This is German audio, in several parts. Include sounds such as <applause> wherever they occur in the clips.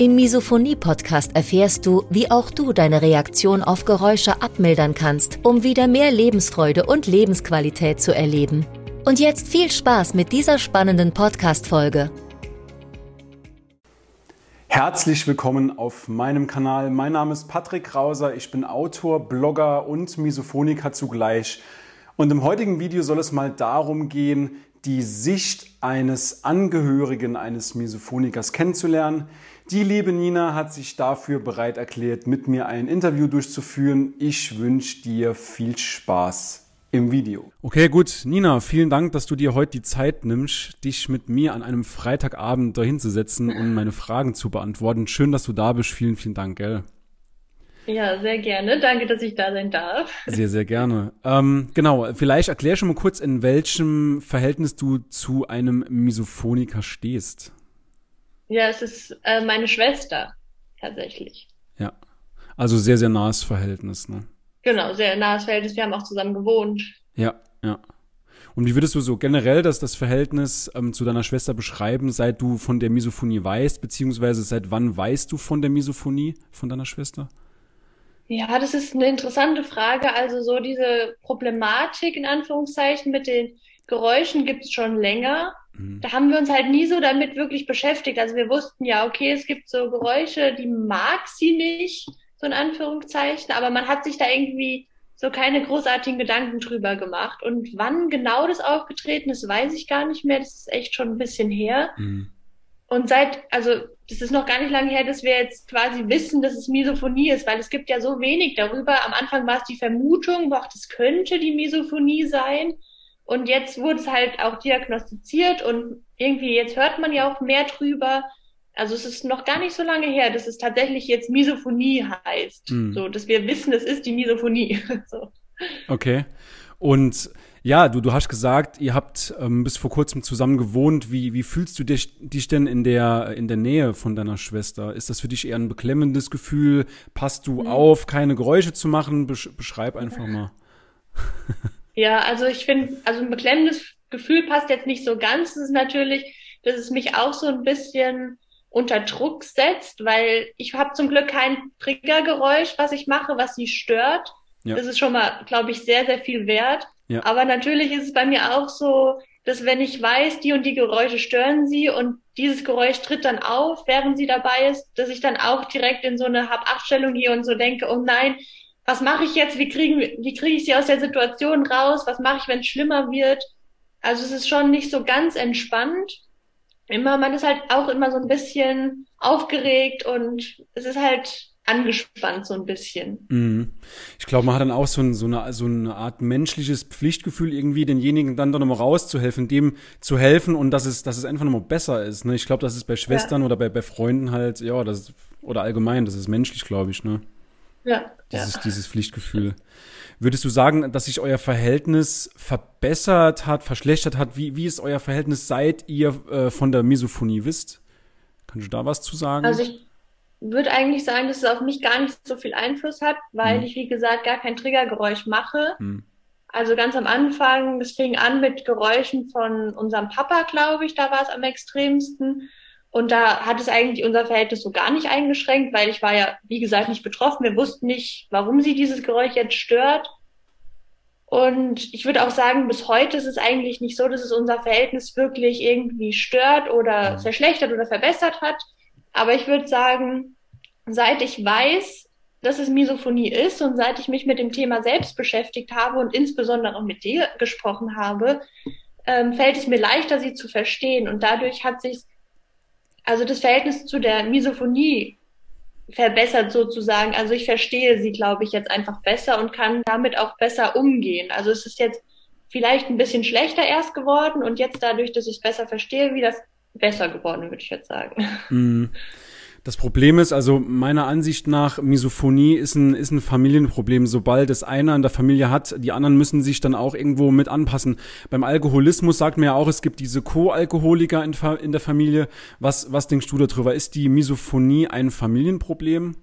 Im Misophonie-Podcast erfährst du, wie auch du deine Reaktion auf Geräusche abmildern kannst, um wieder mehr Lebensfreude und Lebensqualität zu erleben. Und jetzt viel Spaß mit dieser spannenden Podcast-Folge. Herzlich willkommen auf meinem Kanal. Mein Name ist Patrick Krauser. Ich bin Autor, Blogger und Misophoniker zugleich. Und im heutigen Video soll es mal darum gehen, die Sicht eines Angehörigen eines Misophonikers kennenzulernen. Die liebe Nina hat sich dafür bereit erklärt, mit mir ein Interview durchzuführen. Ich wünsche dir viel Spaß im Video. Okay, gut. Nina, vielen Dank, dass du dir heute die Zeit nimmst, dich mit mir an einem Freitagabend dahin zu setzen und meine Fragen zu beantworten. Schön, dass du da bist. Vielen, vielen Dank, gell? Ja, sehr gerne. Danke, dass ich da sein darf. Sehr, sehr gerne. Ähm, genau, vielleicht erklär schon mal kurz, in welchem Verhältnis du zu einem Misophoniker stehst. Ja, es ist äh, meine Schwester tatsächlich. Ja. Also sehr, sehr nahes Verhältnis, ne? Genau, sehr nahes Verhältnis. Wir haben auch zusammen gewohnt. Ja, ja. Und wie würdest du so generell das, das Verhältnis ähm, zu deiner Schwester beschreiben, seit du von der Misophonie weißt, beziehungsweise seit wann weißt du von der Misophonie von deiner Schwester? Ja, das ist eine interessante Frage. Also so diese Problematik in Anführungszeichen mit den Geräuschen gibt es schon länger. Mhm. Da haben wir uns halt nie so damit wirklich beschäftigt. Also wir wussten ja, okay, es gibt so Geräusche, die mag sie nicht, so in Anführungszeichen, aber man hat sich da irgendwie so keine großartigen Gedanken drüber gemacht. Und wann genau das aufgetreten ist, weiß ich gar nicht mehr. Das ist echt schon ein bisschen her. Mhm. Und seit, also das ist noch gar nicht lange her, dass wir jetzt quasi wissen, dass es Misophonie ist, weil es gibt ja so wenig darüber. Am Anfang war es die Vermutung, boah, das könnte die Misophonie sein. Und jetzt wurde es halt auch diagnostiziert und irgendwie jetzt hört man ja auch mehr drüber. Also es ist noch gar nicht so lange her, dass es tatsächlich jetzt Misophonie heißt. Mhm. So, dass wir wissen, es ist die Misophonie. <laughs> so. Okay. Und ja, du, du hast gesagt, ihr habt ähm, bis vor kurzem zusammen gewohnt. Wie, wie fühlst du dich, dich denn in der, in der Nähe von deiner Schwester? Ist das für dich eher ein beklemmendes Gefühl? Passt du mhm. auf, keine Geräusche zu machen? Besch beschreib einfach mal. <laughs> Ja, also ich finde, also ein beklemmendes Gefühl passt jetzt nicht so ganz. Es ist natürlich, dass es mich auch so ein bisschen unter Druck setzt, weil ich habe zum Glück kein Triggergeräusch, was ich mache, was sie stört. Ja. Das ist schon mal, glaube ich, sehr, sehr viel wert. Ja. Aber natürlich ist es bei mir auch so, dass wenn ich weiß, die und die Geräusche stören sie und dieses Geräusch tritt dann auf, während sie dabei ist, dass ich dann auch direkt in so eine Hab-Acht-Stellung gehe und so denke, oh nein, was mache ich jetzt? Wie kriegen, wie kriege ich sie aus der Situation raus? Was mache ich, wenn es schlimmer wird? Also es ist schon nicht so ganz entspannt. Immer, man ist halt auch immer so ein bisschen aufgeregt und es ist halt angespannt so ein bisschen. Mhm. Ich glaube, man hat dann auch so, ein, so, eine, so eine Art menschliches Pflichtgefühl, irgendwie denjenigen dann doch nochmal rauszuhelfen, dem zu helfen und dass es, dass es einfach nochmal besser ist. Ne? Ich glaube, das ist bei Schwestern ja. oder bei, bei Freunden halt, ja, das oder allgemein, das ist menschlich, glaube ich, ne? Ja. Dieses, ja. dieses Pflichtgefühl. Würdest du sagen, dass sich euer Verhältnis verbessert hat, verschlechtert hat? Wie, wie ist euer Verhältnis, seit ihr äh, von der Misophonie wisst? Kannst du da was zu sagen? Also ich würde eigentlich sagen, dass es auf mich gar nicht so viel Einfluss hat, weil hm. ich, wie gesagt, gar kein Triggergeräusch mache. Hm. Also ganz am Anfang, es fing an mit Geräuschen von unserem Papa, glaube ich, da war es am extremsten. Und da hat es eigentlich unser Verhältnis so gar nicht eingeschränkt, weil ich war ja, wie gesagt, nicht betroffen. Wir wussten nicht, warum sie dieses Geräusch jetzt stört. Und ich würde auch sagen, bis heute ist es eigentlich nicht so, dass es unser Verhältnis wirklich irgendwie stört oder mhm. verschlechtert oder verbessert hat. Aber ich würde sagen, seit ich weiß, dass es Misophonie ist und seit ich mich mit dem Thema selbst beschäftigt habe und insbesondere mit dir gesprochen habe, ähm, fällt es mir leichter, sie zu verstehen. Und dadurch hat sich also das Verhältnis zu der Misophonie verbessert sozusagen. Also ich verstehe sie, glaube ich, jetzt einfach besser und kann damit auch besser umgehen. Also es ist jetzt vielleicht ein bisschen schlechter erst geworden und jetzt dadurch, dass ich es besser verstehe, wieder besser geworden, würde ich jetzt sagen. Mm. <laughs> Das Problem ist, also meiner Ansicht nach, Misophonie ist ein, ist ein Familienproblem. Sobald es einer in der Familie hat, die anderen müssen sich dann auch irgendwo mit anpassen. Beim Alkoholismus sagt man ja auch, es gibt diese Co-Alkoholiker in, in der Familie. Was, was denkst du darüber? Ist die Misophonie ein Familienproblem?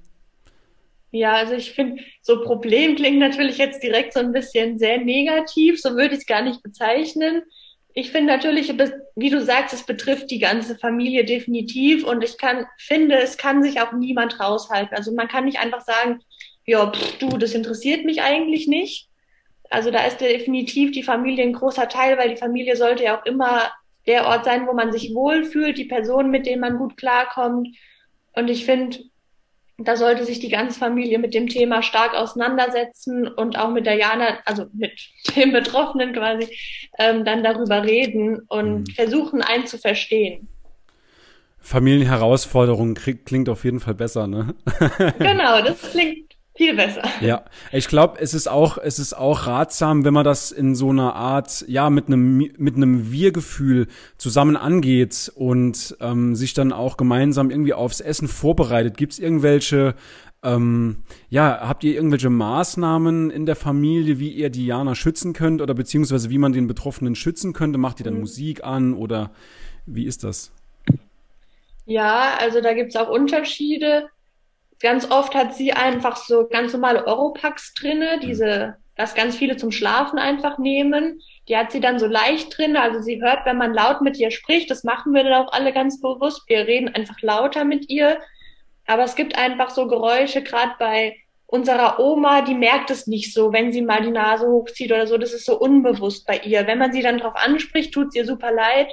Ja, also ich finde, so Problem klingt natürlich jetzt direkt so ein bisschen sehr negativ, so würde ich es gar nicht bezeichnen ich finde natürlich, wie du sagst, es betrifft die ganze Familie definitiv und ich kann, finde, es kann sich auch niemand raushalten. Also man kann nicht einfach sagen, ja, pff, du, das interessiert mich eigentlich nicht. Also da ist definitiv die Familie ein großer Teil, weil die Familie sollte ja auch immer der Ort sein, wo man sich wohlfühlt, die Person, mit denen man gut klarkommt. Und ich finde, da sollte sich die ganze Familie mit dem Thema stark auseinandersetzen und auch mit der Jana, also mit <laughs> dem Betroffenen quasi, ähm, dann darüber reden und mhm. versuchen, einen zu verstehen. Familienherausforderung klingt auf jeden Fall besser, ne? genau, <laughs> das klingt viel besser. Ja, ich glaube, es ist auch, es ist auch ratsam, wenn man das in so einer Art, ja, mit einem mit einem Wir-Gefühl zusammen angeht und ähm, sich dann auch gemeinsam irgendwie aufs Essen vorbereitet. Gibt es irgendwelche ähm, ja, habt ihr irgendwelche Maßnahmen in der Familie, wie ihr Diana schützen könnt oder beziehungsweise wie man den Betroffenen schützen könnte? Macht ihr dann mhm. Musik an oder wie ist das? Ja, also da gibt's auch Unterschiede ganz oft hat sie einfach so ganz normale Europacks drinne, diese, was ganz viele zum Schlafen einfach nehmen. Die hat sie dann so leicht drin, also sie hört, wenn man laut mit ihr spricht, das machen wir dann auch alle ganz bewusst. Wir reden einfach lauter mit ihr. Aber es gibt einfach so Geräusche, gerade bei unserer Oma, die merkt es nicht so, wenn sie mal die Nase hochzieht oder so. Das ist so unbewusst bei ihr. Wenn man sie dann drauf anspricht, tut es ihr super leid,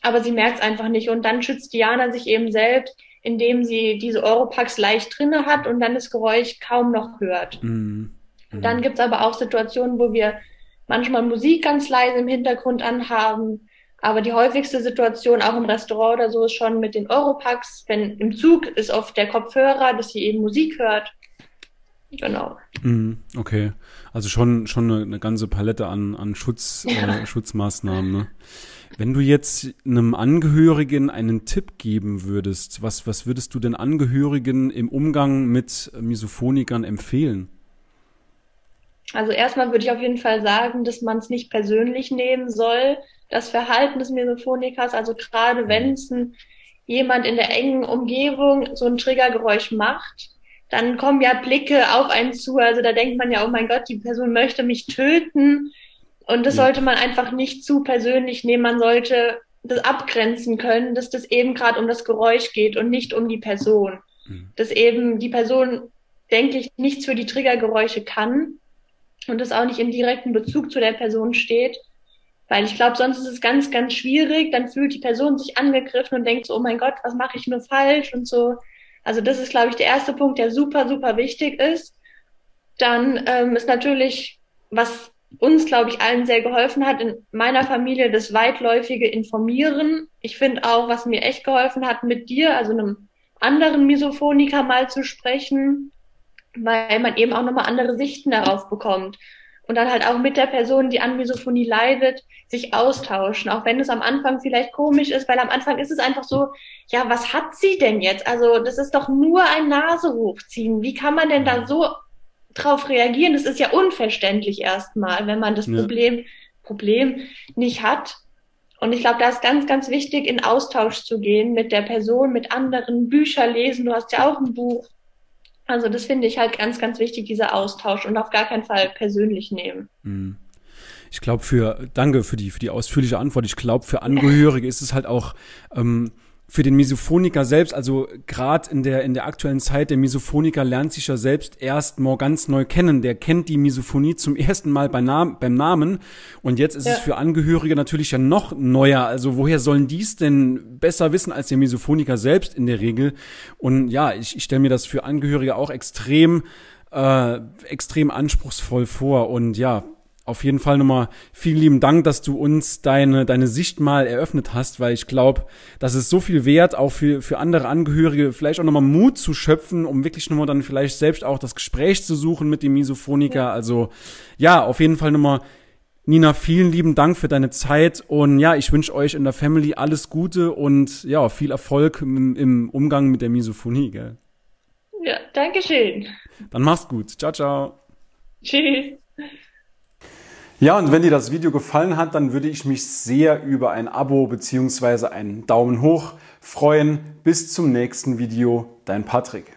aber sie merkt es einfach nicht. Und dann schützt Diana sich eben selbst indem sie diese Europacks leicht drinne hat und dann das Geräusch kaum noch hört. Mhm. Mhm. Dann gibt's aber auch Situationen, wo wir manchmal Musik ganz leise im Hintergrund anhaben. Aber die häufigste Situation, auch im Restaurant oder so, ist schon mit den Europacks. Wenn im Zug ist oft der Kopfhörer, dass sie eben Musik hört. Genau. Mhm, okay. Also schon, schon eine, eine ganze Palette an, an Schutz, ja. <laughs> äh, Schutzmaßnahmen. Ne? Wenn du jetzt einem Angehörigen einen Tipp geben würdest, was, was würdest du den Angehörigen im Umgang mit Misophonikern empfehlen? Also erstmal würde ich auf jeden Fall sagen, dass man es nicht persönlich nehmen soll, das Verhalten des Misophonikers. Also gerade wenn es jemand in der engen Umgebung so ein Triggergeräusch macht, dann kommen ja Blicke auf einen zu. Also da denkt man ja, oh mein Gott, die Person möchte mich töten. Und das ja. sollte man einfach nicht zu persönlich nehmen. Man sollte das abgrenzen können, dass das eben gerade um das Geräusch geht und nicht um die Person. Mhm. Dass eben die Person, denke ich, nichts für die Triggergeräusche kann und das auch nicht im direkten Bezug zu der Person steht. Weil ich glaube, sonst ist es ganz, ganz schwierig. Dann fühlt die Person sich angegriffen und denkt so, oh mein Gott, was mache ich nur falsch und so. Also das ist, glaube ich, der erste Punkt, der super, super wichtig ist. Dann ähm, ist natürlich, was uns, glaube ich, allen sehr geholfen hat, in meiner Familie das weitläufige Informieren. Ich finde auch, was mir echt geholfen hat, mit dir, also einem anderen Misophoniker mal zu sprechen, weil man eben auch nochmal andere Sichten darauf bekommt. Und dann halt auch mit der Person, die an Misophonie leidet, sich austauschen, auch wenn es am Anfang vielleicht komisch ist, weil am Anfang ist es einfach so, ja, was hat sie denn jetzt? Also das ist doch nur ein Nase hochziehen. Wie kann man denn da so drauf reagieren. Das ist ja unverständlich erstmal, wenn man das ja. Problem, Problem nicht hat. Und ich glaube, da ist ganz, ganz wichtig, in Austausch zu gehen mit der Person, mit anderen, Bücher lesen. Du hast ja auch ein Buch. Also das finde ich halt ganz, ganz wichtig, dieser Austausch und auf gar keinen Fall persönlich nehmen. Mhm. Ich glaube, für, danke für die, für die ausführliche Antwort. Ich glaube, für Angehörige ist es halt auch, ähm, für den Misophoniker selbst, also gerade in der in der aktuellen Zeit, der Misophoniker lernt sich ja selbst erst mal ganz neu kennen. Der kennt die Misophonie zum ersten Mal bei Nam beim Namen und jetzt ist ja. es für Angehörige natürlich ja noch neuer. Also woher sollen die es denn besser wissen als der Misophoniker selbst in der Regel? Und ja, ich, ich stelle mir das für Angehörige auch extrem äh, extrem anspruchsvoll vor und ja, auf jeden Fall nochmal vielen lieben Dank, dass du uns deine, deine Sicht mal eröffnet hast, weil ich glaube, das ist so viel wert, auch für, für andere Angehörige, vielleicht auch nochmal Mut zu schöpfen, um wirklich nochmal dann vielleicht selbst auch das Gespräch zu suchen mit dem Misophoniker. Also ja, auf jeden Fall nochmal Nina, vielen lieben Dank für deine Zeit und ja, ich wünsche euch in der Family alles Gute und ja, viel Erfolg im, im Umgang mit der Misophonie, gell? Ja, danke schön. Dann mach's gut. Ciao, ciao. Tschüss. Ja, und wenn dir das Video gefallen hat, dann würde ich mich sehr über ein Abo bzw. einen Daumen hoch freuen. Bis zum nächsten Video, dein Patrick.